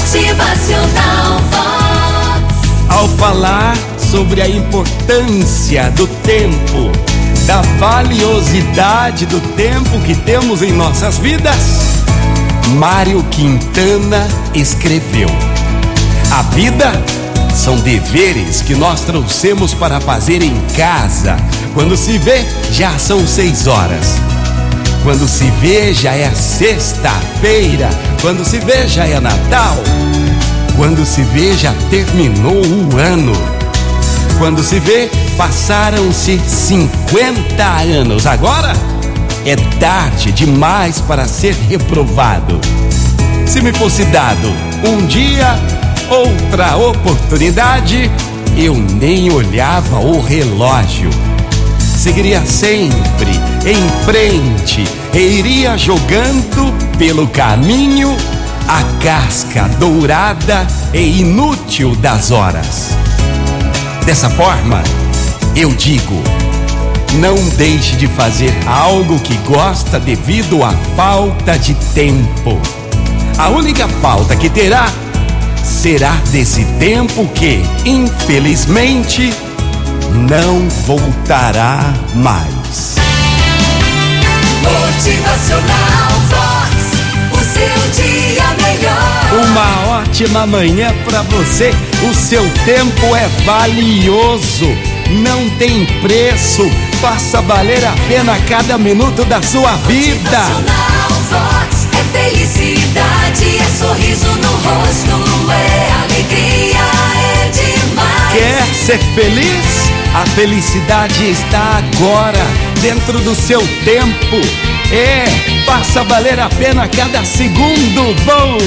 Motivacional Vox. Ao falar sobre a importância do tempo, da valiosidade do tempo que temos em nossas vidas, Mário Quintana escreveu: A vida são deveres que nós trouxemos para fazer em casa. Quando se vê, já são seis horas. Quando se vê, já é sexta-feira. Quando se vê, já é Natal. Quando se vê, já terminou o ano. Quando se vê, passaram-se 50 anos. Agora é tarde demais para ser reprovado. Se me fosse dado um dia, outra oportunidade, eu nem olhava o relógio. Seguiria sempre em frente e iria jogando pelo caminho a casca dourada e inútil das horas. Dessa forma, eu digo: não deixe de fazer algo que gosta devido à falta de tempo. A única falta que terá será desse tempo que, infelizmente, não voltará mais. Motivacional Vox. O seu dia melhor. Uma ótima manhã para você. O seu tempo é valioso, não tem preço. Faça valer a pena cada minuto da sua vida. Vox. É felicidade, é sorriso no rosto, é alegria, é demais. Quer ser feliz? A felicidade está agora, dentro do seu tempo. É, faça valer a pena cada segundo. Bom